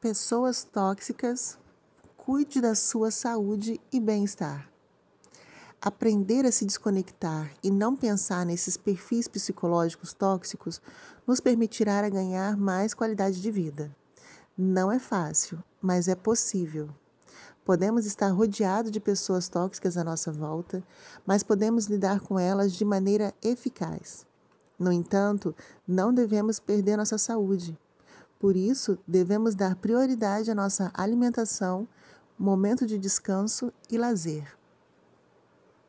pessoas tóxicas, cuide da sua saúde e bem-estar. Aprender a se desconectar e não pensar nesses perfis psicológicos tóxicos nos permitirá ganhar mais qualidade de vida. Não é fácil, mas é possível. Podemos estar rodeados de pessoas tóxicas à nossa volta, mas podemos lidar com elas de maneira eficaz. No entanto, não devemos perder nossa saúde. Por isso, devemos dar prioridade à nossa alimentação, momento de descanso e lazer.